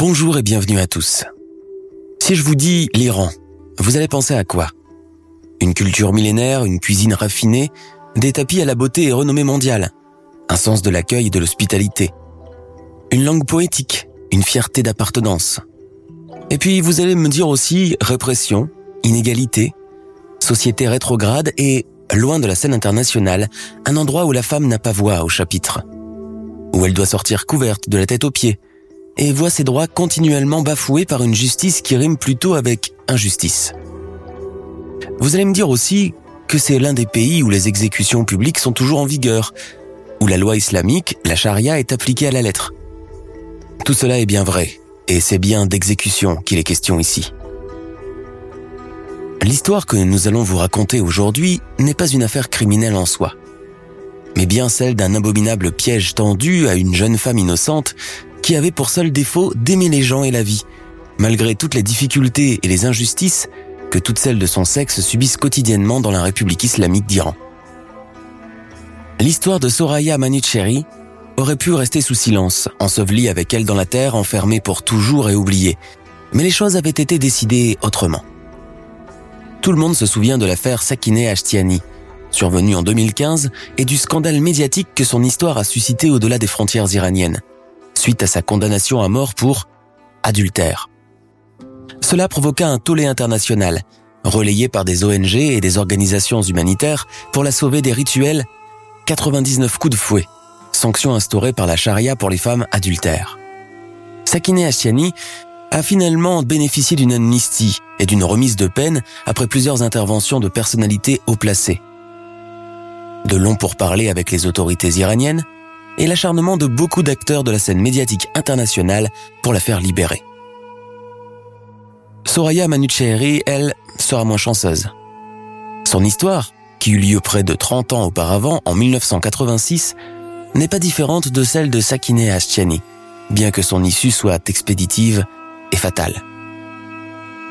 Bonjour et bienvenue à tous. Si je vous dis l'Iran, vous allez penser à quoi? Une culture millénaire, une cuisine raffinée, des tapis à la beauté et renommée mondiale, un sens de l'accueil et de l'hospitalité, une langue poétique, une fierté d'appartenance. Et puis vous allez me dire aussi répression, inégalité, société rétrograde et, loin de la scène internationale, un endroit où la femme n'a pas voix au chapitre, où elle doit sortir couverte de la tête aux pieds, et voit ses droits continuellement bafoués par une justice qui rime plutôt avec injustice. Vous allez me dire aussi que c'est l'un des pays où les exécutions publiques sont toujours en vigueur, où la loi islamique, la charia, est appliquée à la lettre. Tout cela est bien vrai, et c'est bien d'exécution qu'il est question ici. L'histoire que nous allons vous raconter aujourd'hui n'est pas une affaire criminelle en soi, mais bien celle d'un abominable piège tendu à une jeune femme innocente qui avait pour seul défaut d'aimer les gens et la vie, malgré toutes les difficultés et les injustices que toutes celles de son sexe subissent quotidiennement dans la République islamique d'Iran. L'histoire de Soraya Manucheri aurait pu rester sous silence, ensevelie avec elle dans la terre, enfermée pour toujours et oubliée. Mais les choses avaient été décidées autrement. Tout le monde se souvient de l'affaire Sakineh Ashtiani, survenue en 2015, et du scandale médiatique que son histoire a suscité au-delà des frontières iraniennes suite à sa condamnation à mort pour adultère. Cela provoqua un tollé international, relayé par des ONG et des organisations humanitaires pour la sauver des rituels 99 coups de fouet, sanction instaurée par la charia pour les femmes adultères. Sakine Ashiani a finalement bénéficié d'une amnistie et d'une remise de peine après plusieurs interventions de personnalités haut placées. De longs pourparlers avec les autorités iraniennes, et l'acharnement de beaucoup d'acteurs de la scène médiatique internationale pour la faire libérer. Soraya Manuchehri, elle, sera moins chanceuse. Son histoire, qui eut lieu près de 30 ans auparavant, en 1986, n'est pas différente de celle de Sakine Ashtiani, bien que son issue soit expéditive et fatale.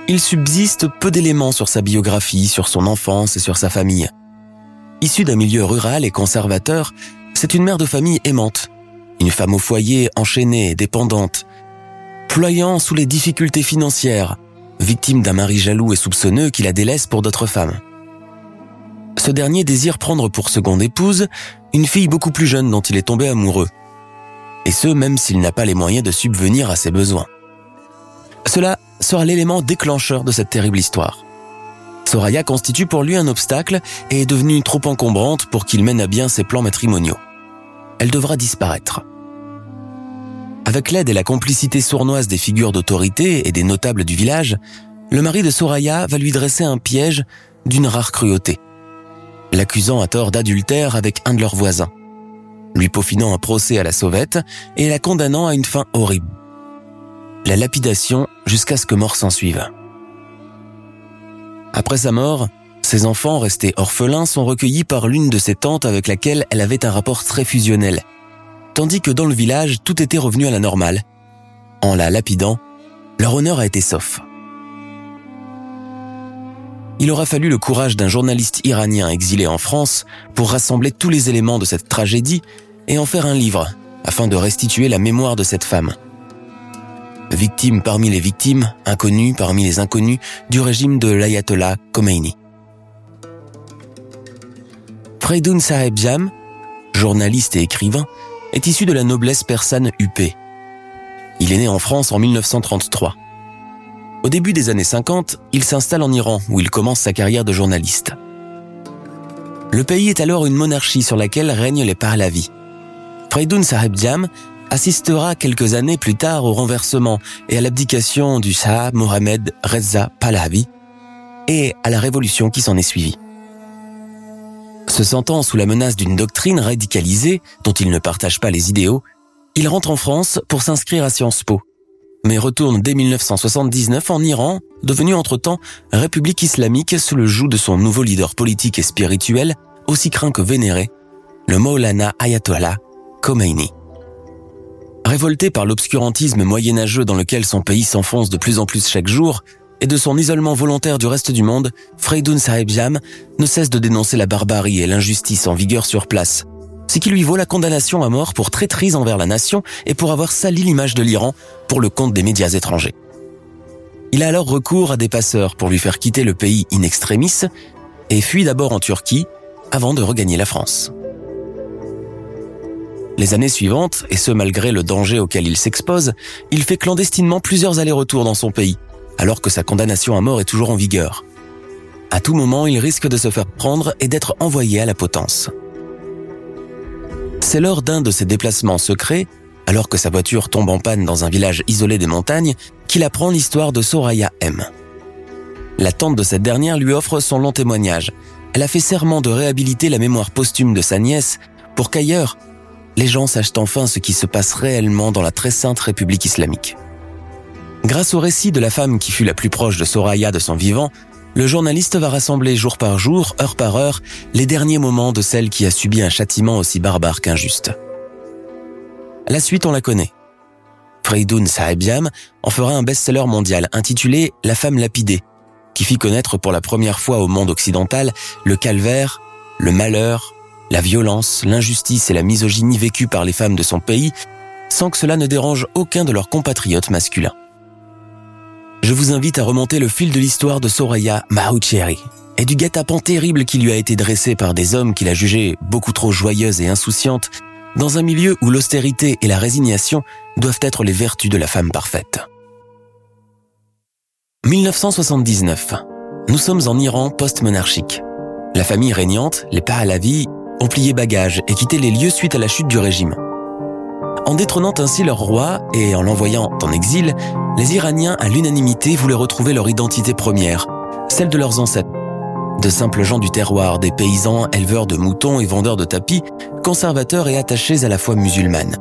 Il subsiste peu d'éléments sur sa biographie, sur son enfance et sur sa famille. Issue d'un milieu rural et conservateur, c'est une mère de famille aimante, une femme au foyer enchaînée et dépendante, ployant sous les difficultés financières, victime d'un mari jaloux et soupçonneux qui la délaisse pour d'autres femmes. Ce dernier désire prendre pour seconde épouse une fille beaucoup plus jeune dont il est tombé amoureux, et ce même s'il n'a pas les moyens de subvenir à ses besoins. Cela sera l'élément déclencheur de cette terrible histoire. Soraya constitue pour lui un obstacle et est devenue trop encombrante pour qu'il mène à bien ses plans matrimoniaux elle devra disparaître. Avec l'aide et la complicité sournoise des figures d'autorité et des notables du village, le mari de Soraya va lui dresser un piège d'une rare cruauté, l'accusant à tort d'adultère avec un de leurs voisins, lui peaufinant un procès à la sauvette et la condamnant à une fin horrible. La lapidation jusqu'à ce que mort s'en suive. Après sa mort, ses enfants, restés orphelins, sont recueillis par l'une de ses tantes avec laquelle elle avait un rapport très fusionnel. Tandis que dans le village, tout était revenu à la normale. En la lapidant, leur honneur a été sauf. Il aura fallu le courage d'un journaliste iranien exilé en France pour rassembler tous les éléments de cette tragédie et en faire un livre, afin de restituer la mémoire de cette femme. Victime parmi les victimes, inconnue parmi les inconnus du régime de l'ayatollah Khomeini. Freidoun Saheb Jam, journaliste et écrivain, est issu de la noblesse persane huppée. Il est né en France en 1933. Au début des années 50, il s'installe en Iran où il commence sa carrière de journaliste. Le pays est alors une monarchie sur laquelle règnent les Pahlavis. Freidoun Saheb Jam assistera quelques années plus tard au renversement et à l'abdication du Shah Mohamed Reza Pahlavi et à la révolution qui s'en est suivie. Se sentant sous la menace d'une doctrine radicalisée dont il ne partage pas les idéaux, il rentre en France pour s'inscrire à Sciences Po, mais retourne dès 1979 en Iran, devenu entre-temps République islamique sous le joug de son nouveau leader politique et spirituel, aussi craint que vénéré, le Maulana Ayatollah Khomeini. Révolté par l'obscurantisme moyenâgeux dans lequel son pays s'enfonce de plus en plus chaque jour, et de son isolement volontaire du reste du monde, Freidoun Jam ne cesse de dénoncer la barbarie et l'injustice en vigueur sur place, ce qui lui vaut la condamnation à mort pour traîtrise envers la nation et pour avoir sali l'image de l'Iran pour le compte des médias étrangers. Il a alors recours à des passeurs pour lui faire quitter le pays in extremis et fuit d'abord en Turquie avant de regagner la France. Les années suivantes, et ce malgré le danger auquel il s'expose, il fait clandestinement plusieurs allers-retours dans son pays, alors que sa condamnation à mort est toujours en vigueur. À tout moment, il risque de se faire prendre et d'être envoyé à la potence. C'est lors d'un de ses déplacements secrets, alors que sa voiture tombe en panne dans un village isolé des montagnes, qu'il apprend l'histoire de Soraya M. La tante de cette dernière lui offre son long témoignage. Elle a fait serment de réhabiliter la mémoire posthume de sa nièce pour qu'ailleurs, les gens sachent enfin ce qui se passe réellement dans la très sainte République islamique. Grâce au récit de la femme qui fut la plus proche de Soraya de son vivant, le journaliste va rassembler jour par jour, heure par heure, les derniers moments de celle qui a subi un châtiment aussi barbare qu'injuste. La suite, on la connaît. Freidoun Sahebiam en fera un best-seller mondial intitulé La femme lapidée, qui fit connaître pour la première fois au monde occidental le calvaire, le malheur, la violence, l'injustice et la misogynie vécues par les femmes de son pays, sans que cela ne dérange aucun de leurs compatriotes masculins. Je vous invite à remonter le fil de l'histoire de Soraya Mahoucheri et du guet-apens terrible qui lui a été dressé par des hommes qu'il a jugés beaucoup trop joyeuses et insouciantes dans un milieu où l'austérité et la résignation doivent être les vertus de la femme parfaite. 1979. Nous sommes en Iran post-monarchique. La famille régnante, les Pahlavi, ont plié bagages et quitté les lieux suite à la chute du régime. En détrônant ainsi leur roi et en l'envoyant en exil, les Iraniens à l'unanimité voulaient retrouver leur identité première, celle de leurs ancêtres. De simples gens du terroir, des paysans, éleveurs de moutons et vendeurs de tapis, conservateurs et attachés à la foi musulmane.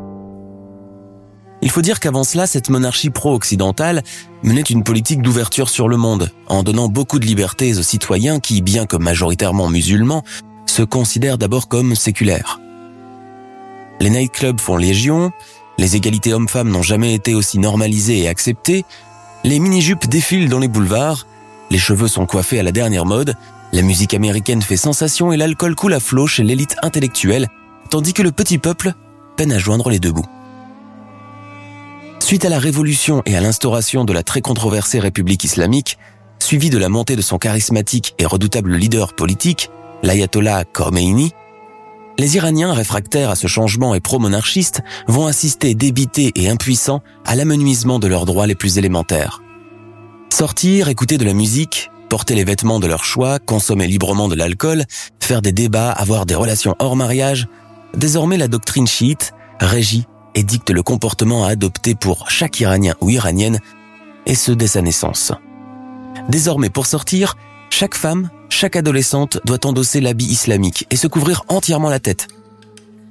Il faut dire qu'avant cela, cette monarchie pro-occidentale menait une politique d'ouverture sur le monde, en donnant beaucoup de libertés aux citoyens qui, bien que majoritairement musulmans, se considèrent d'abord comme séculaires. Les nightclubs font légion, les égalités hommes-femmes n'ont jamais été aussi normalisées et acceptées, les mini-jupes défilent dans les boulevards, les cheveux sont coiffés à la dernière mode, la musique américaine fait sensation et l'alcool coule à flot chez l'élite intellectuelle, tandis que le petit peuple peine à joindre les deux bouts. Suite à la révolution et à l'instauration de la très controversée République islamique, suivie de la montée de son charismatique et redoutable leader politique, l'ayatollah Khomeini, les Iraniens réfractaires à ce changement et pro-monarchistes vont assister débités et impuissants à l'amenuisement de leurs droits les plus élémentaires. Sortir, écouter de la musique, porter les vêtements de leur choix, consommer librement de l'alcool, faire des débats, avoir des relations hors mariage, désormais la doctrine chiite régit et dicte le comportement à adopter pour chaque Iranien ou Iranienne, et ce dès sa naissance. Désormais, pour sortir, chaque femme, chaque adolescente doit endosser l'habit islamique et se couvrir entièrement la tête.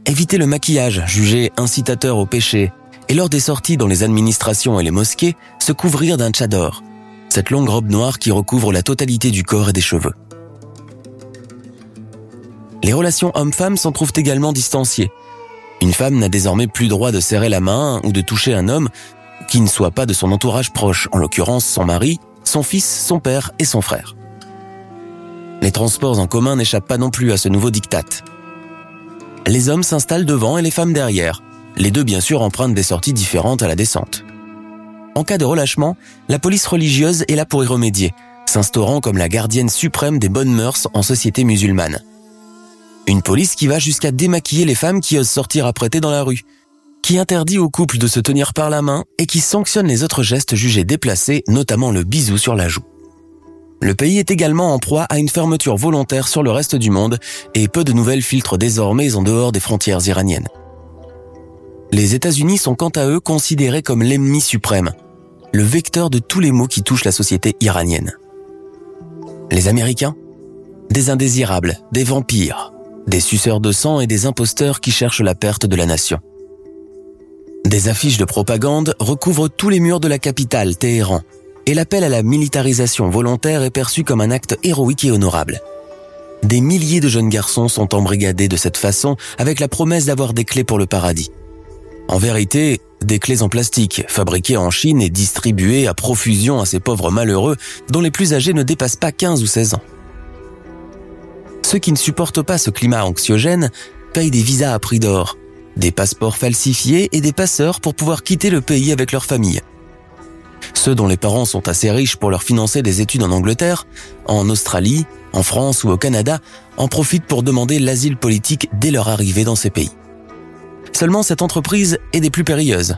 Éviter le maquillage, jugé incitateur au péché, et lors des sorties dans les administrations et les mosquées, se couvrir d'un tchador, cette longue robe noire qui recouvre la totalité du corps et des cheveux. Les relations hommes-femmes s'en trouvent également distanciées. Une femme n'a désormais plus droit de serrer la main ou de toucher un homme qui ne soit pas de son entourage proche, en l'occurrence son mari, son fils, son père et son frère. Les transports en commun n'échappent pas non plus à ce nouveau diktat. Les hommes s'installent devant et les femmes derrière. Les deux bien sûr empruntent des sorties différentes à la descente. En cas de relâchement, la police religieuse est là pour y remédier, s'instaurant comme la gardienne suprême des bonnes mœurs en société musulmane. Une police qui va jusqu'à démaquiller les femmes qui osent sortir apprêtées dans la rue, qui interdit aux couples de se tenir par la main et qui sanctionne les autres gestes jugés déplacés, notamment le bisou sur la joue. Le pays est également en proie à une fermeture volontaire sur le reste du monde et peu de nouvelles filtrent désormais en dehors des frontières iraniennes. les États-Unis sont quant à eux considérés comme l'ennemi suprême, le vecteur de tous les maux qui touchent la société iranienne. Les Américains? Des indésirables, des vampires, des suceurs de sang et des imposteurs qui cherchent la perte de la nation. Des affiches de propagande recouvrent tous les murs de la capitale, Téhéran, et l'appel à la militarisation volontaire est perçu comme un acte héroïque et honorable. Des milliers de jeunes garçons sont embrigadés de cette façon avec la promesse d'avoir des clés pour le paradis. En vérité, des clés en plastique, fabriquées en Chine et distribuées à profusion à ces pauvres malheureux dont les plus âgés ne dépassent pas 15 ou 16 ans. Ceux qui ne supportent pas ce climat anxiogène payent des visas à prix d'or, des passeports falsifiés et des passeurs pour pouvoir quitter le pays avec leur famille. Ceux dont les parents sont assez riches pour leur financer des études en Angleterre, en Australie, en France ou au Canada en profitent pour demander l'asile politique dès leur arrivée dans ces pays. Seulement cette entreprise est des plus périlleuses.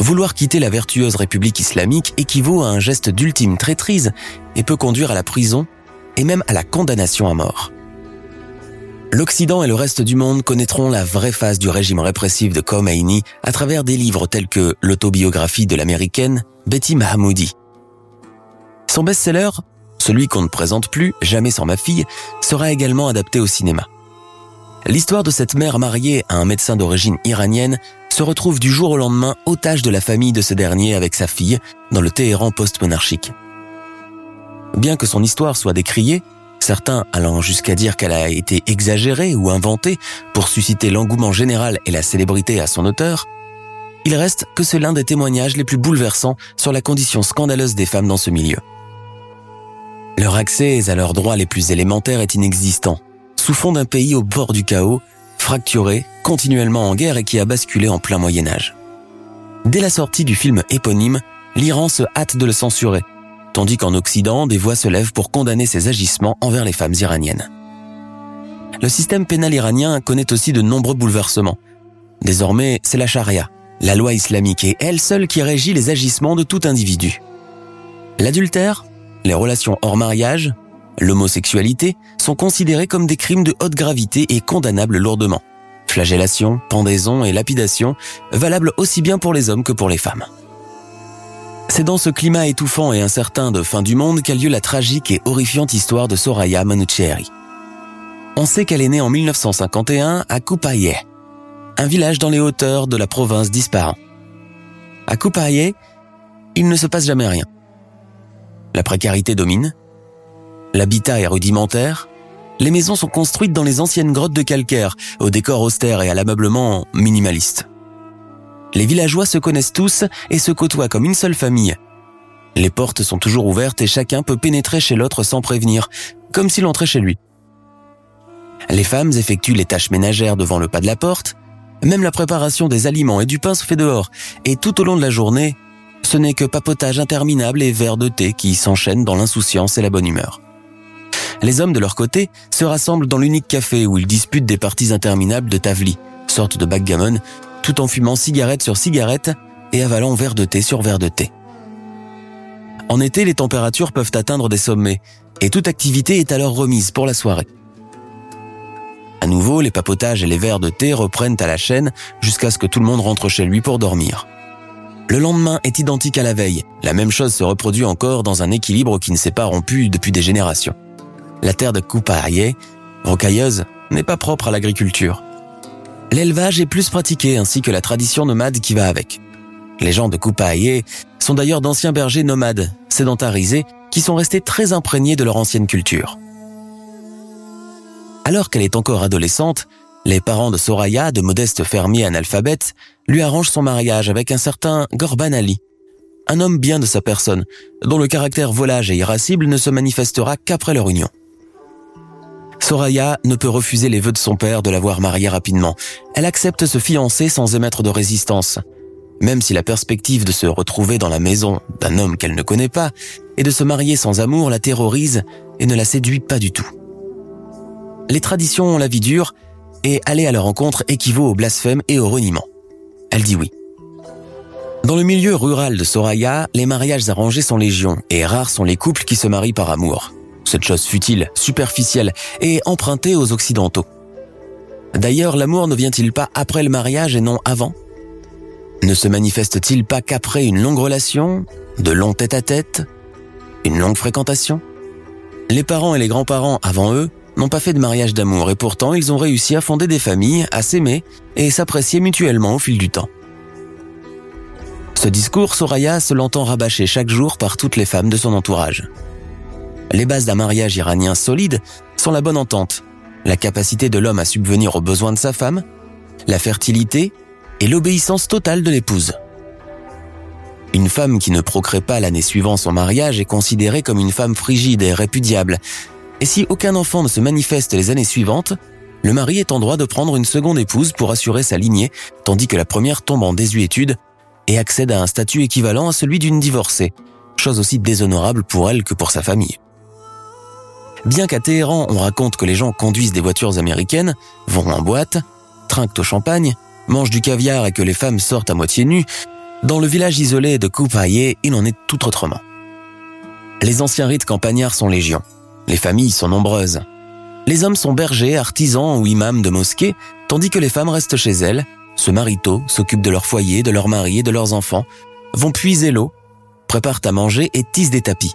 Vouloir quitter la vertueuse République islamique équivaut à un geste d'ultime traîtrise et peut conduire à la prison et même à la condamnation à mort. L'Occident et le reste du monde connaîtront la vraie face du régime répressif de Khomeini à travers des livres tels que l'autobiographie de l'américaine Betty Mahamoudi. Son best-seller, celui qu'on ne présente plus, Jamais sans ma fille, sera également adapté au cinéma. L'histoire de cette mère mariée à un médecin d'origine iranienne se retrouve du jour au lendemain otage de la famille de ce dernier avec sa fille dans le Téhéran post-monarchique. Bien que son histoire soit décriée, certains allant jusqu'à dire qu'elle a été exagérée ou inventée pour susciter l'engouement général et la célébrité à son auteur, il reste que c'est l'un des témoignages les plus bouleversants sur la condition scandaleuse des femmes dans ce milieu. Leur accès à leurs droits les plus élémentaires est inexistant, sous fond d'un pays au bord du chaos, fracturé, continuellement en guerre et qui a basculé en plein Moyen Âge. Dès la sortie du film éponyme, l'Iran se hâte de le censurer, tandis qu'en Occident, des voix se lèvent pour condamner ses agissements envers les femmes iraniennes. Le système pénal iranien connaît aussi de nombreux bouleversements. Désormais, c'est la charia, la loi islamique et elle seule qui régit les agissements de tout individu. L'adultère, les relations hors mariage, l'homosexualité sont considérés comme des crimes de haute gravité et condamnables lourdement. Flagellation, pendaison et lapidation, valables aussi bien pour les hommes que pour les femmes. C'est dans ce climat étouffant et incertain de fin du monde qu'a lieu la tragique et horrifiante histoire de Soraya Manuchehri. On sait qu'elle est née en 1951 à Koupaye, un village dans les hauteurs de la province d'Ispahan. À Koupaye, il ne se passe jamais rien. La précarité domine, l'habitat est rudimentaire, les maisons sont construites dans les anciennes grottes de calcaire, au décor austère et à l'ameublement minimaliste. Les villageois se connaissent tous et se côtoient comme une seule famille. Les portes sont toujours ouvertes et chacun peut pénétrer chez l'autre sans prévenir, comme s'il entrait chez lui. Les femmes effectuent les tâches ménagères devant le pas de la porte, même la préparation des aliments et du pain se fait dehors, et tout au long de la journée, ce n'est que papotage interminable et verres de thé qui s'enchaînent dans l'insouciance et la bonne humeur. Les hommes de leur côté se rassemblent dans l'unique café où ils disputent des parties interminables de tavli, sorte de backgammon tout en fumant cigarette sur cigarette et avalant verre de thé sur verre de thé. En été, les températures peuvent atteindre des sommets, et toute activité est alors remise pour la soirée. À nouveau, les papotages et les verres de thé reprennent à la chaîne jusqu'à ce que tout le monde rentre chez lui pour dormir. Le lendemain est identique à la veille. La même chose se reproduit encore dans un équilibre qui ne s'est pas rompu depuis des générations. La terre de Coupaillé, rocailleuse, n'est pas propre à l'agriculture. L'élevage est plus pratiqué ainsi que la tradition nomade qui va avec. Les gens de Coupaillé sont d'ailleurs d'anciens bergers nomades, sédentarisés, qui sont restés très imprégnés de leur ancienne culture. Alors qu'elle est encore adolescente, les parents de Soraya, de modestes fermiers analphabètes, lui arrangent son mariage avec un certain Gorban Ali, un homme bien de sa personne, dont le caractère volage et irascible ne se manifestera qu'après leur union. Soraya ne peut refuser les vœux de son père de l'avoir mariée rapidement. Elle accepte se fiancer sans émettre de résistance. Même si la perspective de se retrouver dans la maison d'un homme qu'elle ne connaît pas et de se marier sans amour la terrorise et ne la séduit pas du tout. Les traditions ont la vie dure et aller à leur rencontre équivaut au blasphème et au reniement. Elle dit oui. Dans le milieu rural de Soraya, les mariages arrangés sont légion et rares sont les couples qui se marient par amour cette chose futile, superficielle et empruntée aux Occidentaux. D'ailleurs, l'amour ne vient-il pas après le mariage et non avant? Ne se manifeste-t-il pas qu'après une longue relation, de longs tête-à-tête, une longue fréquentation? Les parents et les grands-parents avant eux n'ont pas fait de mariage d'amour et pourtant ils ont réussi à fonder des familles, à s'aimer et s'apprécier mutuellement au fil du temps. Ce discours, Soraya se l'entend rabâcher chaque jour par toutes les femmes de son entourage. Les bases d'un mariage iranien solide sont la bonne entente, la capacité de l'homme à subvenir aux besoins de sa femme, la fertilité et l'obéissance totale de l'épouse. Une femme qui ne procrée pas l'année suivant son mariage est considérée comme une femme frigide et répudiable. Et si aucun enfant ne se manifeste les années suivantes, le mari est en droit de prendre une seconde épouse pour assurer sa lignée, tandis que la première tombe en désuétude et accède à un statut équivalent à celui d'une divorcée, chose aussi déshonorable pour elle que pour sa famille. Bien qu'à Téhéran on raconte que les gens conduisent des voitures américaines, vont en boîte, trinquent au champagne, mangent du caviar et que les femmes sortent à moitié nues, dans le village isolé de Koupaye, il en est tout autrement. Les anciens rites campagnards sont légion. Les familles sont nombreuses. Les hommes sont bergers, artisans ou imams de mosquées, tandis que les femmes restent chez elles, se marient tôt, s'occupent de leur foyer, de leur mari et de leurs enfants, vont puiser l'eau, préparent à manger et tissent des tapis.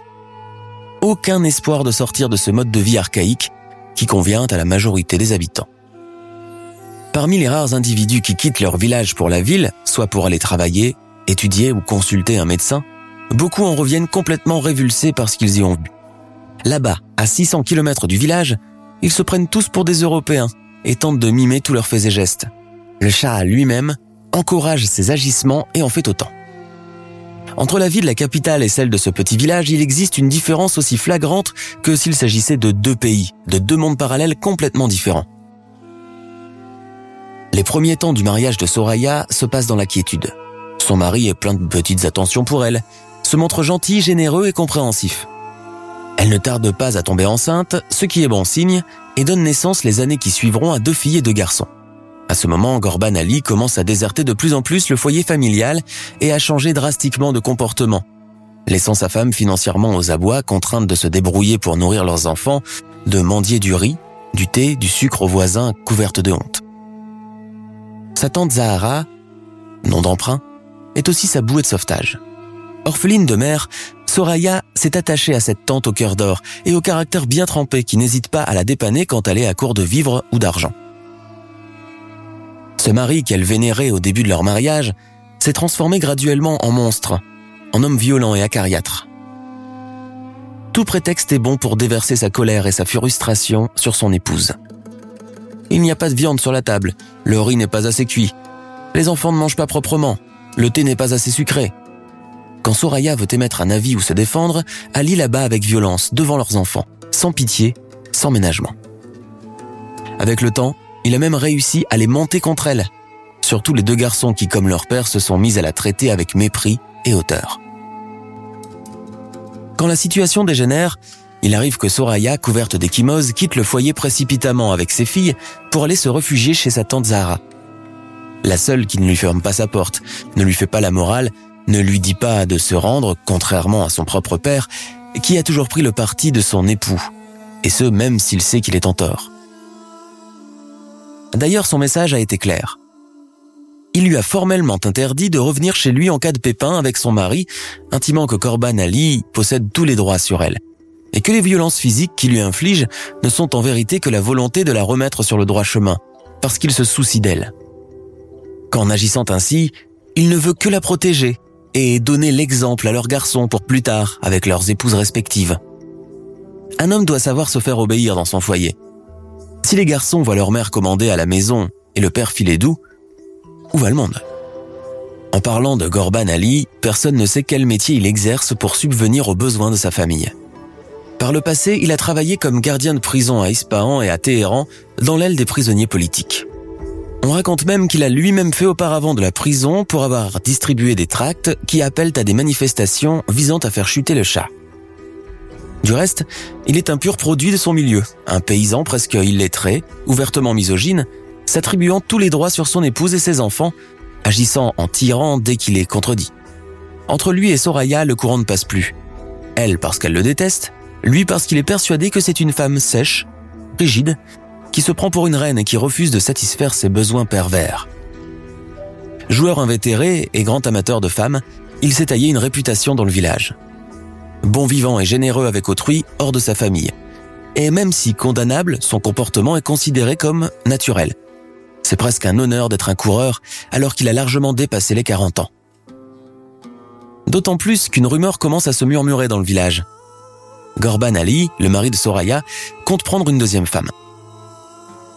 Aucun espoir de sortir de ce mode de vie archaïque qui convient à la majorité des habitants. Parmi les rares individus qui quittent leur village pour la ville, soit pour aller travailler, étudier ou consulter un médecin, beaucoup en reviennent complètement révulsés par ce qu'ils y ont vu. Là-bas, à 600 km du village, ils se prennent tous pour des Européens et tentent de mimer tous leurs faits et gestes. Le chat lui-même encourage ses agissements et en fait autant. Entre la vie de la capitale et celle de ce petit village, il existe une différence aussi flagrante que s'il s'agissait de deux pays, de deux mondes parallèles complètement différents. Les premiers temps du mariage de Soraya se passent dans la quiétude. Son mari est plein de petites attentions pour elle, se montre gentil, généreux et compréhensif. Elle ne tarde pas à tomber enceinte, ce qui est bon signe, et donne naissance les années qui suivront à deux filles et deux garçons. À ce moment, Gorban Ali commence à déserter de plus en plus le foyer familial et à changer drastiquement de comportement, laissant sa femme financièrement aux abois, contrainte de se débrouiller pour nourrir leurs enfants, de mendier du riz, du thé, du sucre aux voisins, couverte de honte. Sa tante Zahara, nom d'emprunt, est aussi sa bouée de sauvetage. Orpheline de mère, Soraya s'est attachée à cette tante au cœur d'or et au caractère bien trempé qui n'hésite pas à la dépanner quand elle est à court de vivres ou d'argent. Ce mari qu'elle vénérait au début de leur mariage s'est transformé graduellement en monstre, en homme violent et acariâtre. Tout prétexte est bon pour déverser sa colère et sa frustration sur son épouse. Il n'y a pas de viande sur la table, le riz n'est pas assez cuit, les enfants ne mangent pas proprement, le thé n'est pas assez sucré. Quand Soraya veut émettre un avis ou se défendre, Ali la bat avec violence devant leurs enfants, sans pitié, sans ménagement. Avec le temps, il a même réussi à les monter contre elle. Surtout les deux garçons qui, comme leur père, se sont mis à la traiter avec mépris et hauteur. Quand la situation dégénère, il arrive que Soraya, couverte d'échymoses, quitte le foyer précipitamment avec ses filles pour aller se réfugier chez sa tante Zahra. La seule qui ne lui ferme pas sa porte, ne lui fait pas la morale, ne lui dit pas de se rendre, contrairement à son propre père, qui a toujours pris le parti de son époux, et ce même s'il sait qu'il est en tort. D'ailleurs, son message a été clair. Il lui a formellement interdit de revenir chez lui en cas de pépin avec son mari, intimant que Corban Ali possède tous les droits sur elle, et que les violences physiques qu'il lui inflige ne sont en vérité que la volonté de la remettre sur le droit chemin, parce qu'il se soucie d'elle. Qu'en agissant ainsi, il ne veut que la protéger et donner l'exemple à leurs garçons pour plus tard avec leurs épouses respectives. Un homme doit savoir se faire obéir dans son foyer, si les garçons voient leur mère commander à la maison et le père filer doux, où va le monde? En parlant de Gorban Ali, personne ne sait quel métier il exerce pour subvenir aux besoins de sa famille. Par le passé, il a travaillé comme gardien de prison à Ispahan et à Téhéran, dans l'aile des prisonniers politiques. On raconte même qu'il a lui-même fait auparavant de la prison pour avoir distribué des tracts qui appellent à des manifestations visant à faire chuter le chat. Du reste, il est un pur produit de son milieu, un paysan presque illettré, ouvertement misogyne, s'attribuant tous les droits sur son épouse et ses enfants, agissant en tyran dès qu'il est contredit. Entre lui et Soraya, le courant ne passe plus. Elle parce qu'elle le déteste, lui parce qu'il est persuadé que c'est une femme sèche, rigide, qui se prend pour une reine et qui refuse de satisfaire ses besoins pervers. joueur invétéré et grand amateur de femmes, il s'est taillé une réputation dans le village. Bon vivant et généreux avec autrui hors de sa famille. Et même si condamnable, son comportement est considéré comme naturel. C'est presque un honneur d'être un coureur alors qu'il a largement dépassé les 40 ans. D'autant plus qu'une rumeur commence à se murmurer dans le village. Gorban Ali, le mari de Soraya, compte prendre une deuxième femme.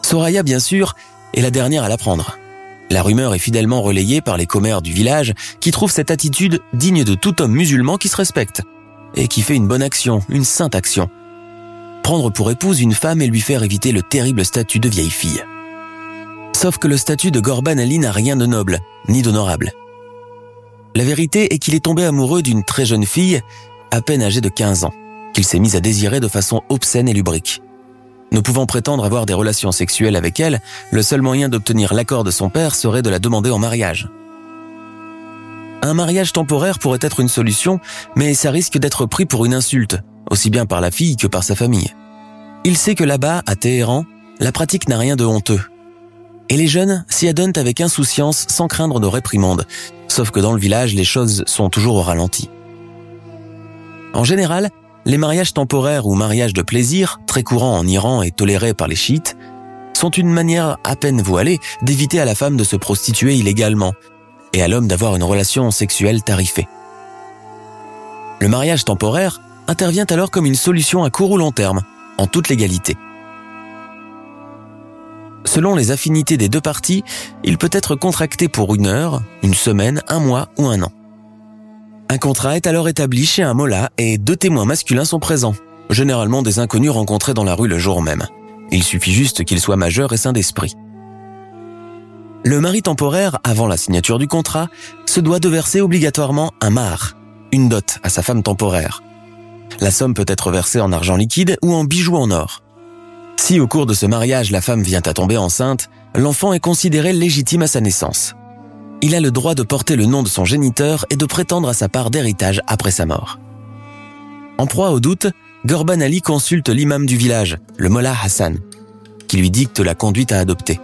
Soraya, bien sûr, est la dernière à la prendre. La rumeur est fidèlement relayée par les commères du village qui trouvent cette attitude digne de tout homme musulman qui se respecte et qui fait une bonne action, une sainte action. Prendre pour épouse une femme et lui faire éviter le terrible statut de vieille fille. Sauf que le statut de Gorban Ali n'a rien de noble, ni d'honorable. La vérité est qu'il est tombé amoureux d'une très jeune fille, à peine âgée de 15 ans, qu'il s'est mis à désirer de façon obscène et lubrique. Ne pouvant prétendre avoir des relations sexuelles avec elle, le seul moyen d'obtenir l'accord de son père serait de la demander en mariage. Un mariage temporaire pourrait être une solution, mais ça risque d'être pris pour une insulte, aussi bien par la fille que par sa famille. Il sait que là-bas, à Téhéran, la pratique n'a rien de honteux. Et les jeunes s'y adonnent avec insouciance sans craindre de réprimande, sauf que dans le village, les choses sont toujours au ralenti. En général, les mariages temporaires ou mariages de plaisir, très courants en Iran et tolérés par les chiites, sont une manière à peine voilée d'éviter à la femme de se prostituer illégalement et à l'homme d'avoir une relation sexuelle tarifée. Le mariage temporaire intervient alors comme une solution à court ou long terme, en toute légalité. Selon les affinités des deux parties, il peut être contracté pour une heure, une semaine, un mois ou un an. Un contrat est alors établi chez un mollah et deux témoins masculins sont présents, généralement des inconnus rencontrés dans la rue le jour même. Il suffit juste qu'ils soient majeurs et sains d'esprit. Le mari temporaire, avant la signature du contrat, se doit de verser obligatoirement un mar, une dot à sa femme temporaire. La somme peut être versée en argent liquide ou en bijoux en or. Si au cours de ce mariage la femme vient à tomber enceinte, l'enfant est considéré légitime à sa naissance il a le droit de porter le nom de son géniteur et de prétendre à sa part d'héritage après sa mort. En proie au doute, Gorban Ali consulte l'imam du village, le Mollah Hassan, qui lui dicte la conduite à adopter.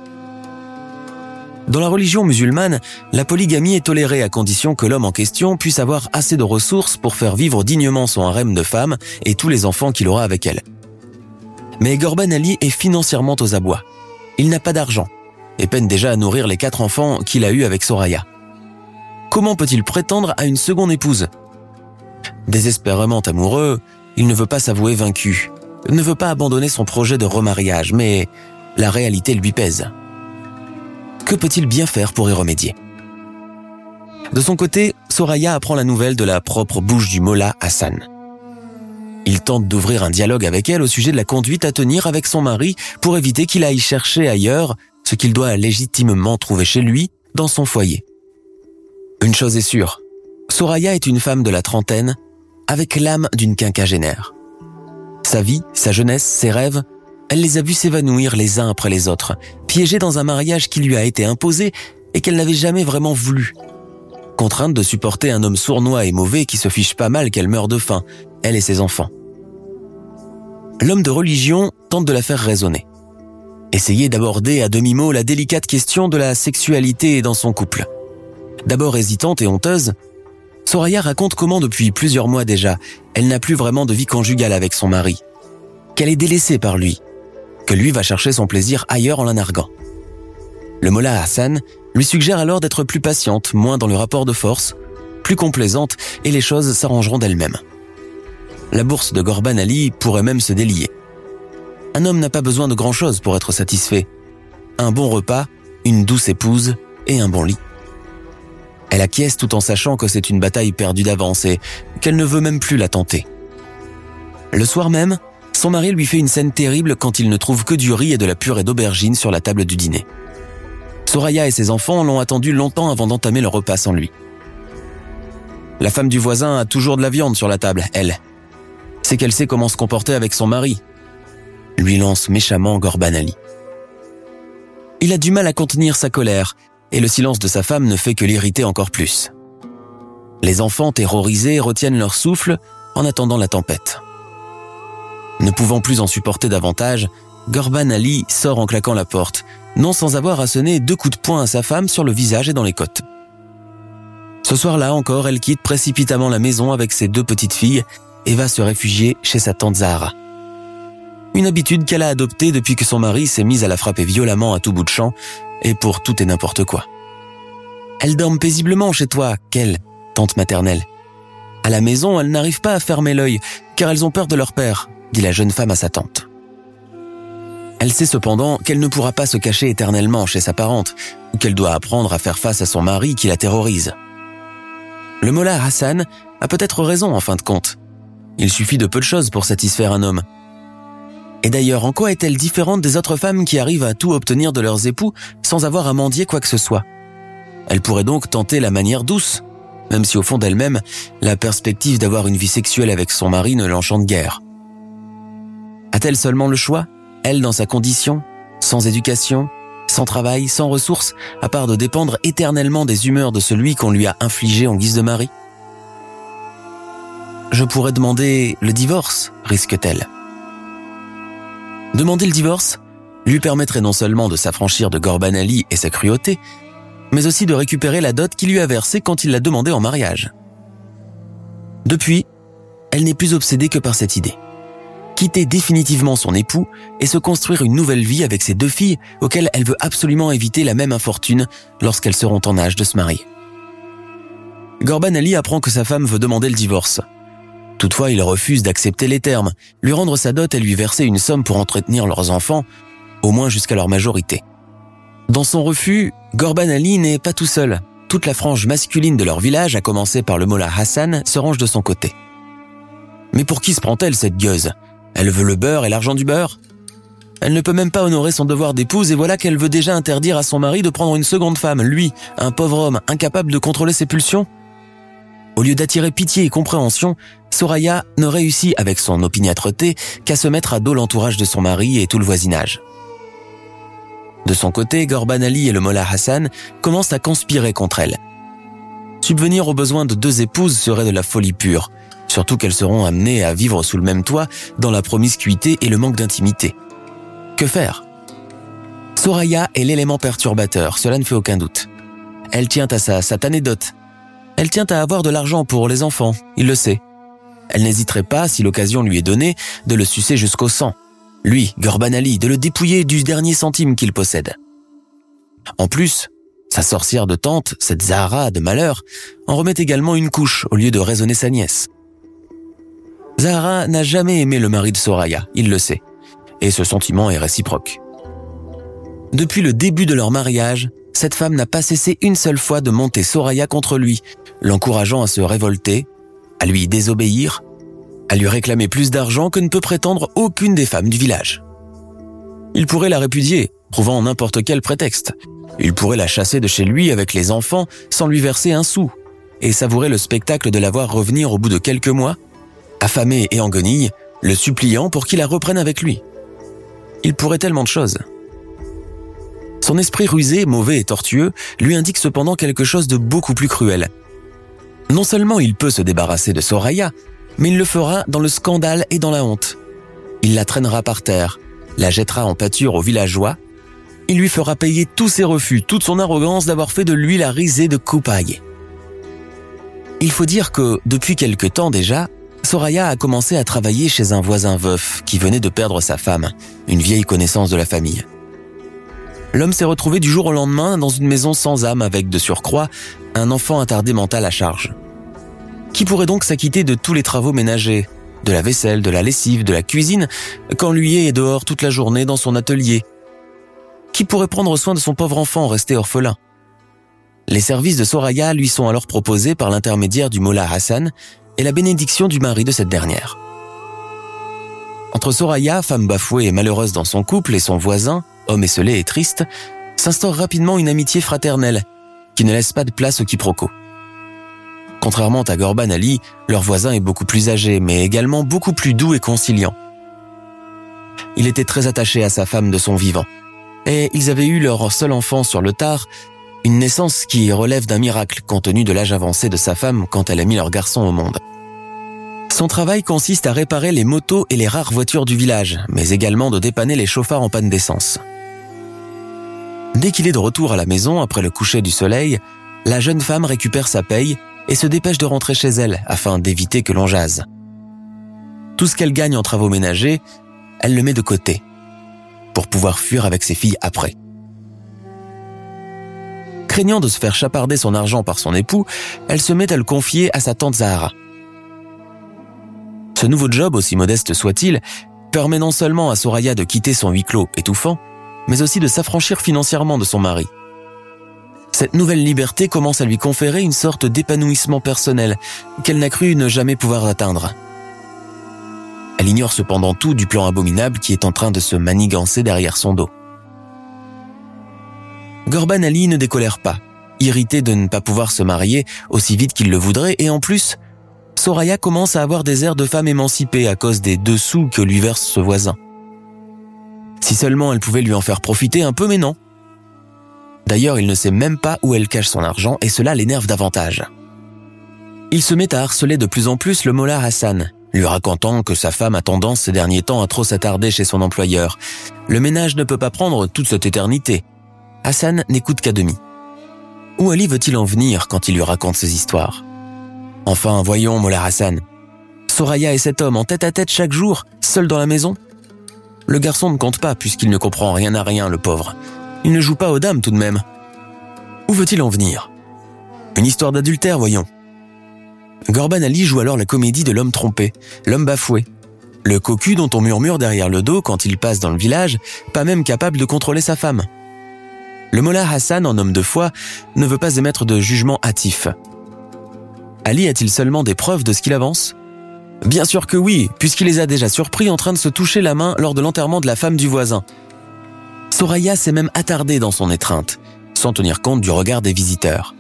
Dans la religion musulmane, la polygamie est tolérée à condition que l'homme en question puisse avoir assez de ressources pour faire vivre dignement son harem de femmes et tous les enfants qu'il aura avec elle. Mais Gorban Ali est financièrement aux abois. Il n'a pas d'argent et peine déjà à nourrir les quatre enfants qu'il a eus avec Soraya. Comment peut-il prétendre à une seconde épouse? Désespérément amoureux, il ne veut pas s'avouer vaincu, ne veut pas abandonner son projet de remariage, mais la réalité lui pèse. Que peut-il bien faire pour y remédier? De son côté, Soraya apprend la nouvelle de la propre bouche du Mollah Hassan. Il tente d'ouvrir un dialogue avec elle au sujet de la conduite à tenir avec son mari pour éviter qu'il aille chercher ailleurs ce qu'il doit légitimement trouver chez lui, dans son foyer. Une chose est sûre, Soraya est une femme de la trentaine, avec l'âme d'une quinquagénaire. Sa vie, sa jeunesse, ses rêves, elle les a vus s'évanouir les uns après les autres, piégée dans un mariage qui lui a été imposé et qu'elle n'avait jamais vraiment voulu. Contrainte de supporter un homme sournois et mauvais qui se fiche pas mal qu'elle meure de faim, elle et ses enfants. L'homme de religion tente de la faire raisonner. Essayez d'aborder à demi-mot la délicate question de la sexualité dans son couple. D'abord hésitante et honteuse, Soraya raconte comment depuis plusieurs mois déjà, elle n'a plus vraiment de vie conjugale avec son mari, qu'elle est délaissée par lui, que lui va chercher son plaisir ailleurs en la narguant. Le mollah Hassan lui suggère alors d'être plus patiente, moins dans le rapport de force, plus complaisante et les choses s'arrangeront d'elles-mêmes. La bourse de Gorban Ali pourrait même se délier. Un homme n'a pas besoin de grand-chose pour être satisfait. Un bon repas, une douce épouse et un bon lit. Elle acquiesce tout en sachant que c'est une bataille perdue d'avance et qu'elle ne veut même plus la tenter. Le soir même, son mari lui fait une scène terrible quand il ne trouve que du riz et de la purée d'aubergine sur la table du dîner. Soraya et ses enfants l'ont attendu longtemps avant d'entamer le repas sans lui. La femme du voisin a toujours de la viande sur la table, elle. C'est qu'elle sait comment se comporter avec son mari, lui lance méchamment Gorban Ali. Il a du mal à contenir sa colère, et le silence de sa femme ne fait que l'irriter encore plus. Les enfants terrorisés retiennent leur souffle en attendant la tempête. Ne pouvant plus en supporter davantage, Gorban Ali sort en claquant la porte, non sans avoir à sonner deux coups de poing à sa femme sur le visage et dans les côtes. Ce soir-là encore, elle quitte précipitamment la maison avec ses deux petites filles et va se réfugier chez sa tante Zahara. Une habitude qu'elle a adoptée depuis que son mari s'est mis à la frapper violemment à tout bout de champ et pour tout et n'importe quoi. Elle dorment paisiblement chez toi, qu'elle, tante maternelle. À la maison, elles n'arrivent pas à fermer l'œil, car elles ont peur de leur père, dit la jeune femme à sa tante. Elle sait cependant qu'elle ne pourra pas se cacher éternellement chez sa parente, ou qu'elle doit apprendre à faire face à son mari qui la terrorise. Le mollah Hassan a peut-être raison en fin de compte. Il suffit de peu de choses pour satisfaire un homme. Et d'ailleurs, en quoi est-elle différente des autres femmes qui arrivent à tout obtenir de leurs époux sans avoir à mendier quoi que ce soit? Elle pourrait donc tenter la manière douce, même si au fond d'elle-même, la perspective d'avoir une vie sexuelle avec son mari ne l'enchante guère. A-t-elle seulement le choix, elle dans sa condition, sans éducation, sans travail, sans ressources, à part de dépendre éternellement des humeurs de celui qu'on lui a infligé en guise de mari? Je pourrais demander le divorce, risque-t-elle? Demander le divorce lui permettrait non seulement de s'affranchir de Gorban Ali et sa cruauté, mais aussi de récupérer la dot qu'il lui a versée quand il l'a demandé en mariage. Depuis, elle n'est plus obsédée que par cette idée. Quitter définitivement son époux et se construire une nouvelle vie avec ses deux filles auxquelles elle veut absolument éviter la même infortune lorsqu'elles seront en âge de se marier. Gorban Ali apprend que sa femme veut demander le divorce. Toutefois, il refuse d'accepter les termes, lui rendre sa dot et lui verser une somme pour entretenir leurs enfants, au moins jusqu'à leur majorité. Dans son refus, Gorban Ali n'est pas tout seul. Toute la frange masculine de leur village, à commencer par le mollah Hassan, se range de son côté. Mais pour qui se prend-elle cette gueuse? Elle veut le beurre et l'argent du beurre Elle ne peut même pas honorer son devoir d'épouse et voilà qu'elle veut déjà interdire à son mari de prendre une seconde femme, lui, un pauvre homme incapable de contrôler ses pulsions Au lieu d'attirer pitié et compréhension, Soraya ne réussit avec son opiniâtreté qu'à se mettre à dos l'entourage de son mari et tout le voisinage. De son côté, Gorban Ali et le Mollah Hassan commencent à conspirer contre elle. Subvenir aux besoins de deux épouses serait de la folie pure, surtout qu'elles seront amenées à vivre sous le même toit dans la promiscuité et le manque d'intimité. Que faire? Soraya est l'élément perturbateur, cela ne fait aucun doute. Elle tient à sa satanée dot. Elle tient à avoir de l'argent pour les enfants, il le sait. Elle n'hésiterait pas, si l'occasion lui est donnée, de le sucer jusqu'au sang lui, Gorban Ali, de le dépouiller du dernier centime qu'il possède. En plus, sa sorcière de tante, cette Zahara de malheur, en remet également une couche au lieu de raisonner sa nièce. Zahara n'a jamais aimé le mari de Soraya, il le sait, et ce sentiment est réciproque. Depuis le début de leur mariage, cette femme n'a pas cessé une seule fois de monter Soraya contre lui, l'encourageant à se révolter, à lui désobéir à lui réclamer plus d'argent que ne peut prétendre aucune des femmes du village. Il pourrait la répudier, trouvant n'importe quel prétexte. Il pourrait la chasser de chez lui avec les enfants sans lui verser un sou, et savourer le spectacle de la voir revenir au bout de quelques mois, affamée et en guenille, le suppliant pour qu'il la reprenne avec lui. Il pourrait tellement de choses. Son esprit rusé, mauvais et tortueux lui indique cependant quelque chose de beaucoup plus cruel. Non seulement il peut se débarrasser de Soraya, mais il le fera dans le scandale et dans la honte. Il la traînera par terre, la jettera en pâture aux villageois, il lui fera payer tous ses refus, toute son arrogance d'avoir fait de lui la risée de Coupaille. Il faut dire que, depuis quelque temps déjà, Soraya a commencé à travailler chez un voisin veuf qui venait de perdre sa femme, une vieille connaissance de la famille. L'homme s'est retrouvé du jour au lendemain dans une maison sans âme avec de surcroît un enfant attardé mental à charge. Qui pourrait donc s'acquitter de tous les travaux ménagers, de la vaisselle, de la lessive, de la cuisine, quand lui est dehors toute la journée dans son atelier? Qui pourrait prendre soin de son pauvre enfant resté orphelin? Les services de Soraya lui sont alors proposés par l'intermédiaire du Mollah Hassan et la bénédiction du mari de cette dernière. Entre Soraya, femme bafouée et malheureuse dans son couple, et son voisin, homme esselé et triste, s'instaure rapidement une amitié fraternelle qui ne laisse pas de place au quiproquo. Contrairement à Gorban Ali, leur voisin est beaucoup plus âgé, mais également beaucoup plus doux et conciliant. Il était très attaché à sa femme de son vivant. Et ils avaient eu leur seul enfant sur le tard, une naissance qui relève d'un miracle compte tenu de l'âge avancé de sa femme quand elle a mis leur garçon au monde. Son travail consiste à réparer les motos et les rares voitures du village, mais également de dépanner les chauffards en panne d'essence. Dès qu'il est de retour à la maison après le coucher du soleil, la jeune femme récupère sa paye et se dépêche de rentrer chez elle afin d'éviter que l'on jase. Tout ce qu'elle gagne en travaux ménagers, elle le met de côté pour pouvoir fuir avec ses filles après. Craignant de se faire chaparder son argent par son époux, elle se met à le confier à sa tante Zahara. Ce nouveau job, aussi modeste soit-il, permet non seulement à Soraya de quitter son huis clos étouffant, mais aussi de s'affranchir financièrement de son mari. Cette nouvelle liberté commence à lui conférer une sorte d'épanouissement personnel qu'elle n'a cru ne jamais pouvoir atteindre. Elle ignore cependant tout du plan abominable qui est en train de se manigancer derrière son dos. Gorban Ali ne décolère pas, irrité de ne pas pouvoir se marier aussi vite qu'il le voudrait, et en plus, Soraya commence à avoir des airs de femme émancipée à cause des dessous que lui verse ce voisin. Si seulement elle pouvait lui en faire profiter un peu, mais non. D'ailleurs, il ne sait même pas où elle cache son argent et cela l'énerve davantage. Il se met à harceler de plus en plus le mollah Hassan, lui racontant que sa femme a tendance ces derniers temps à trop s'attarder chez son employeur. Le ménage ne peut pas prendre toute cette éternité. Hassan n'écoute qu'à demi. Où Ali veut-il en venir quand il lui raconte ces histoires? Enfin, voyons, Mollah Hassan. Soraya et cet homme en tête à tête chaque jour, seul dans la maison? Le garçon ne compte pas puisqu'il ne comprend rien à rien, le pauvre. Il ne joue pas aux dames tout de même. Où veut-il en venir? Une histoire d'adultère, voyons. Gorban Ali joue alors la comédie de l'homme trompé, l'homme bafoué. Le cocu dont on murmure derrière le dos quand il passe dans le village, pas même capable de contrôler sa femme. Le mollah Hassan, en homme de foi, ne veut pas émettre de jugement hâtif. Ali a-t-il seulement des preuves de ce qu'il avance? Bien sûr que oui, puisqu'il les a déjà surpris en train de se toucher la main lors de l'enterrement de la femme du voisin, Soraya s'est même attardée dans son étreinte, sans tenir compte du regard des visiteurs.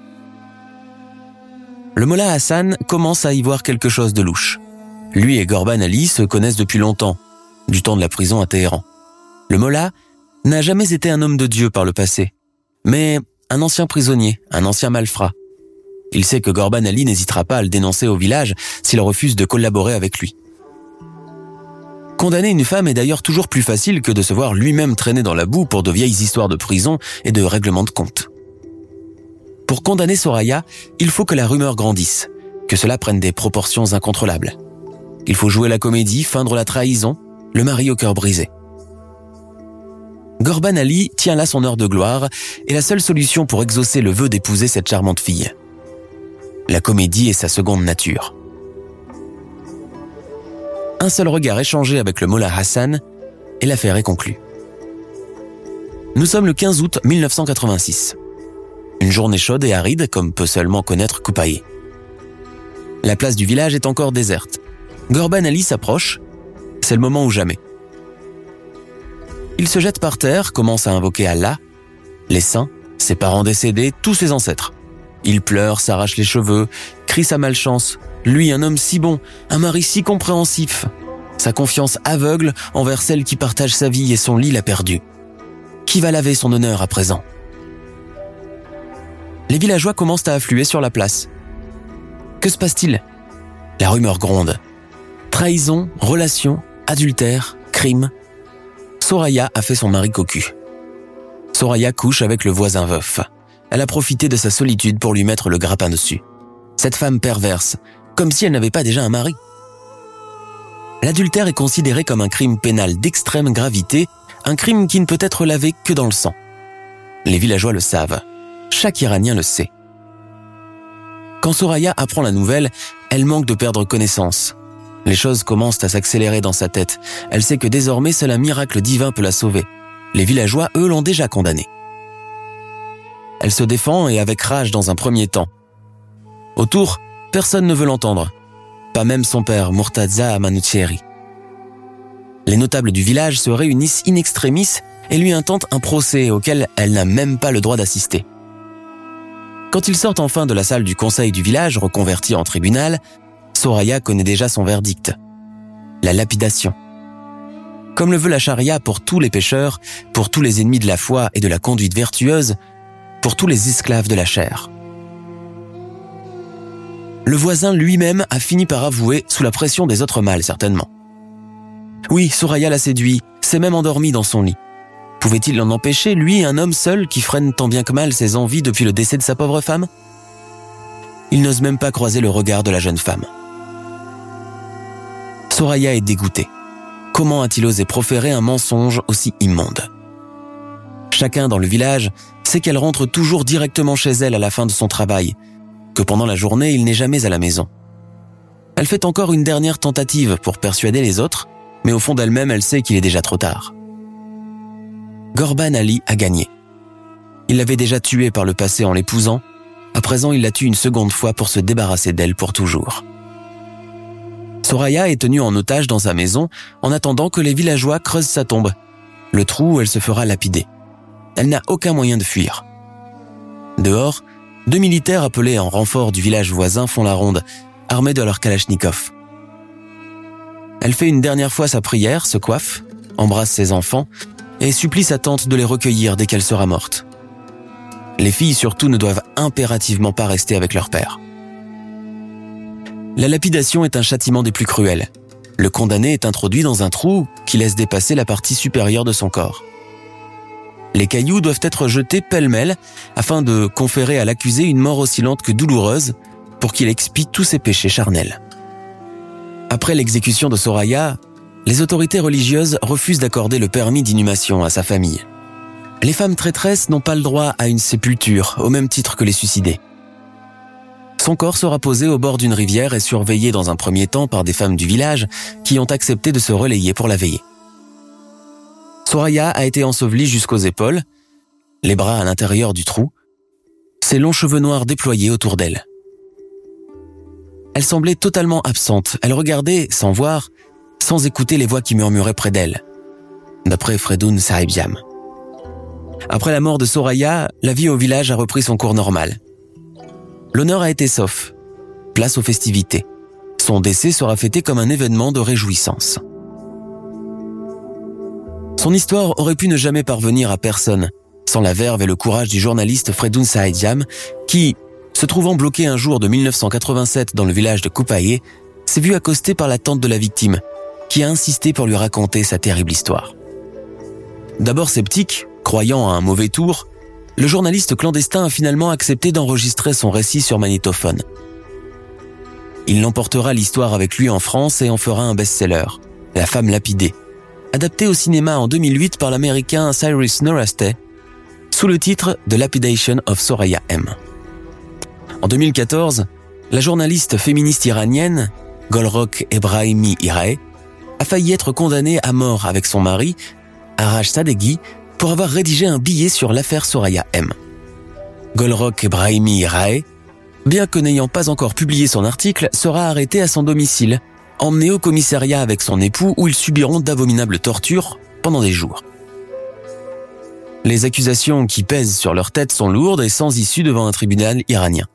Le mollah Hassan commence à y voir quelque chose de louche. Lui et Gorban Ali se connaissent depuis longtemps, du temps de la prison à Téhéran. Le mollah n'a jamais été un homme de Dieu par le passé, mais un ancien prisonnier, un ancien malfrat. Il sait que Gorban Ali n'hésitera pas à le dénoncer au village s'il refuse de collaborer avec lui. Condamner une femme est d'ailleurs toujours plus facile que de se voir lui-même traîner dans la boue pour de vieilles histoires de prison et de règlement de compte. Pour condamner Soraya, il faut que la rumeur grandisse, que cela prenne des proportions incontrôlables. Il faut jouer la comédie, feindre la trahison, le mari au cœur brisé. Gorban Ali tient là son heure de gloire et la seule solution pour exaucer le vœu d'épouser cette charmante fille. La comédie est sa seconde nature. Un seul regard échangé avec le Mollah Hassan et l'affaire est conclue. Nous sommes le 15 août 1986. Une journée chaude et aride comme peut seulement connaître Koupaï. La place du village est encore déserte. Gorban Ali s'approche. C'est le moment ou jamais. Il se jette par terre, commence à invoquer Allah, les saints, ses parents décédés, tous ses ancêtres. Il pleure, s'arrache les cheveux, crie sa malchance, lui, un homme si bon, un mari si compréhensif. Sa confiance aveugle envers celle qui partage sa vie et son lit l'a perdu. Qui va laver son honneur à présent? Les villageois commencent à affluer sur la place. Que se passe-t-il? La rumeur gronde. Trahison, relation, adultère, crime. Soraya a fait son mari cocu. Soraya couche avec le voisin veuf. Elle a profité de sa solitude pour lui mettre le grappin dessus. Cette femme perverse, comme si elle n'avait pas déjà un mari. L'adultère est considéré comme un crime pénal d'extrême gravité, un crime qui ne peut être lavé que dans le sang. Les villageois le savent. Chaque Iranien le sait. Quand Soraya apprend la nouvelle, elle manque de perdre connaissance. Les choses commencent à s'accélérer dans sa tête. Elle sait que désormais seul un miracle divin peut la sauver. Les villageois, eux, l'ont déjà condamnée. Elle se défend et avec rage dans un premier temps. Autour, Personne ne veut l'entendre, pas même son père, Murtaza Amanuchieri. Les notables du village se réunissent in extremis et lui intentent un procès auquel elle n'a même pas le droit d'assister. Quand ils sortent enfin de la salle du conseil du village, reconverti en tribunal, Soraya connaît déjà son verdict. La lapidation. Comme le veut la charia pour tous les pécheurs, pour tous les ennemis de la foi et de la conduite vertueuse, pour tous les esclaves de la chair le voisin lui-même a fini par avouer sous la pression des autres mâles certainement. Oui, Soraya l'a séduit, s'est même endormi dans son lit. Pouvait-il l'en empêcher, lui, un homme seul qui freine tant bien que mal ses envies depuis le décès de sa pauvre femme? Il n'ose même pas croiser le regard de la jeune femme. Soraya est dégoûtée. Comment a-t-il osé proférer un mensonge aussi immonde? Chacun dans le village sait qu'elle rentre toujours directement chez elle à la fin de son travail, que pendant la journée il n'est jamais à la maison. Elle fait encore une dernière tentative pour persuader les autres, mais au fond d'elle-même elle sait qu'il est déjà trop tard. Gorban Ali a gagné. Il l'avait déjà tuée par le passé en l'épousant, à présent il la tue une seconde fois pour se débarrasser d'elle pour toujours. Soraya est tenue en otage dans sa maison en attendant que les villageois creusent sa tombe, le trou où elle se fera lapider. Elle n'a aucun moyen de fuir. Dehors, deux militaires appelés en renfort du village voisin font la ronde, armés de leur kalachnikov. Elle fait une dernière fois sa prière, se coiffe, embrasse ses enfants et supplie sa tante de les recueillir dès qu'elle sera morte. Les filles surtout ne doivent impérativement pas rester avec leur père. La lapidation est un châtiment des plus cruels. Le condamné est introduit dans un trou qui laisse dépasser la partie supérieure de son corps. Les cailloux doivent être jetés pêle-mêle afin de conférer à l'accusé une mort aussi lente que douloureuse pour qu'il expie tous ses péchés charnels. Après l'exécution de Soraya, les autorités religieuses refusent d'accorder le permis d'inhumation à sa famille. Les femmes traîtresses n'ont pas le droit à une sépulture, au même titre que les suicidés. Son corps sera posé au bord d'une rivière et surveillé dans un premier temps par des femmes du village qui ont accepté de se relayer pour la veiller. Soraya a été ensevelie jusqu'aux épaules, les bras à l'intérieur du trou, ses longs cheveux noirs déployés autour d'elle. Elle semblait totalement absente, elle regardait, sans voir, sans écouter les voix qui murmuraient près d'elle, d'après Fredoun Sahibiam. Après la mort de Soraya, la vie au village a repris son cours normal. L'honneur a été sauf. Place aux festivités. Son décès sera fêté comme un événement de réjouissance. Son histoire aurait pu ne jamais parvenir à personne, sans la verve et le courage du journaliste Fredoun Saïdiam, qui, se trouvant bloqué un jour de 1987 dans le village de Koupaye, s'est vu accosté par la tante de la victime, qui a insisté pour lui raconter sa terrible histoire. D'abord sceptique, croyant à un mauvais tour, le journaliste clandestin a finalement accepté d'enregistrer son récit sur magnétophone. Il l'emportera l'histoire avec lui en France et en fera un best-seller, La femme lapidée, adapté au cinéma en 2008 par l'américain Cyrus Norastey, sous le titre The Lapidation of Soraya M. En 2014, la journaliste féministe iranienne, Golrok Ebrahimi Irae, a failli être condamnée à mort avec son mari, Arash Sadeghi, pour avoir rédigé un billet sur l'affaire Soraya M. Golrok Ebrahimi Rae, bien que n'ayant pas encore publié son article, sera arrêté à son domicile, emmené au commissariat avec son époux où ils subiront d'abominables tortures pendant des jours. Les accusations qui pèsent sur leur tête sont lourdes et sans issue devant un tribunal iranien.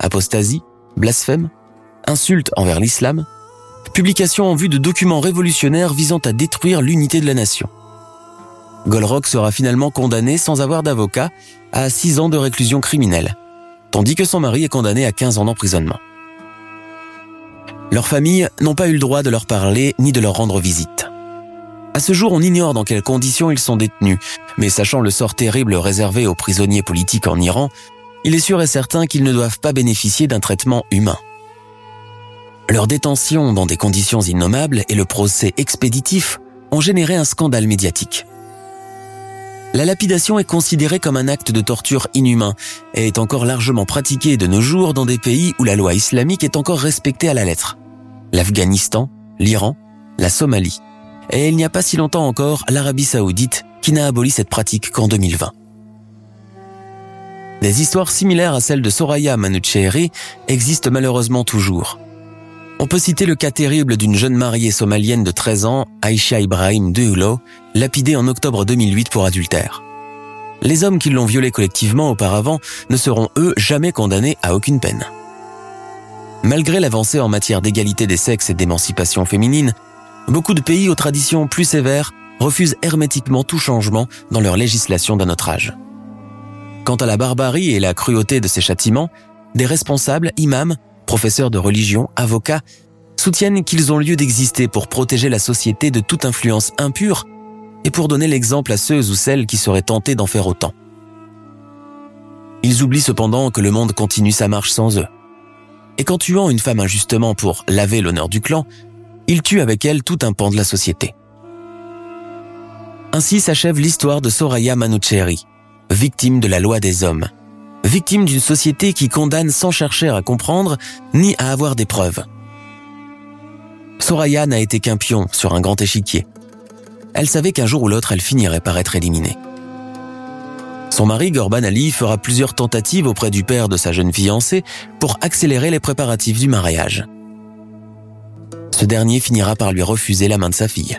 Apostasie, blasphème, insulte envers l'islam, publication en vue de documents révolutionnaires visant à détruire l'unité de la nation. Golrock sera finalement condamné sans avoir d'avocat à 6 ans de réclusion criminelle, tandis que son mari est condamné à 15 ans d'emprisonnement. Leurs familles n'ont pas eu le droit de leur parler ni de leur rendre visite. À ce jour, on ignore dans quelles conditions ils sont détenus, mais sachant le sort terrible réservé aux prisonniers politiques en Iran, il est sûr et certain qu'ils ne doivent pas bénéficier d'un traitement humain. Leur détention dans des conditions innommables et le procès expéditif ont généré un scandale médiatique. La lapidation est considérée comme un acte de torture inhumain et est encore largement pratiquée de nos jours dans des pays où la loi islamique est encore respectée à la lettre. L'Afghanistan, l'Iran, la Somalie. Et il n'y a pas si longtemps encore l'Arabie saoudite qui n'a aboli cette pratique qu'en 2020. Des histoires similaires à celle de Soraya Manuchehri existent malheureusement toujours. On peut citer le cas terrible d'une jeune mariée somalienne de 13 ans, Aisha Ibrahim Deulo, lapidée en octobre 2008 pour adultère. Les hommes qui l'ont violée collectivement auparavant ne seront eux jamais condamnés à aucune peine. Malgré l'avancée en matière d'égalité des sexes et d'émancipation féminine, beaucoup de pays aux traditions plus sévères refusent hermétiquement tout changement dans leur législation d'un autre âge. Quant à la barbarie et la cruauté de ces châtiments, des responsables, imams, professeurs de religion, avocats, soutiennent qu'ils ont lieu d'exister pour protéger la société de toute influence impure et pour donner l'exemple à ceux ou celles qui seraient tentés d'en faire autant. Ils oublient cependant que le monde continue sa marche sans eux, Et qu'en tuant une femme injustement pour laver l'honneur du clan, il tue avec elle tout un pan de la société. Ainsi s'achève l'histoire de Soraya Manucheri, victime de la loi des hommes, victime d'une société qui condamne sans chercher à comprendre ni à avoir des preuves. Soraya n'a été qu'un pion sur un grand échiquier. Elle savait qu'un jour ou l'autre elle finirait par être éliminée. Son mari, Gorban Ali, fera plusieurs tentatives auprès du père de sa jeune fiancée pour accélérer les préparatifs du mariage. Ce dernier finira par lui refuser la main de sa fille.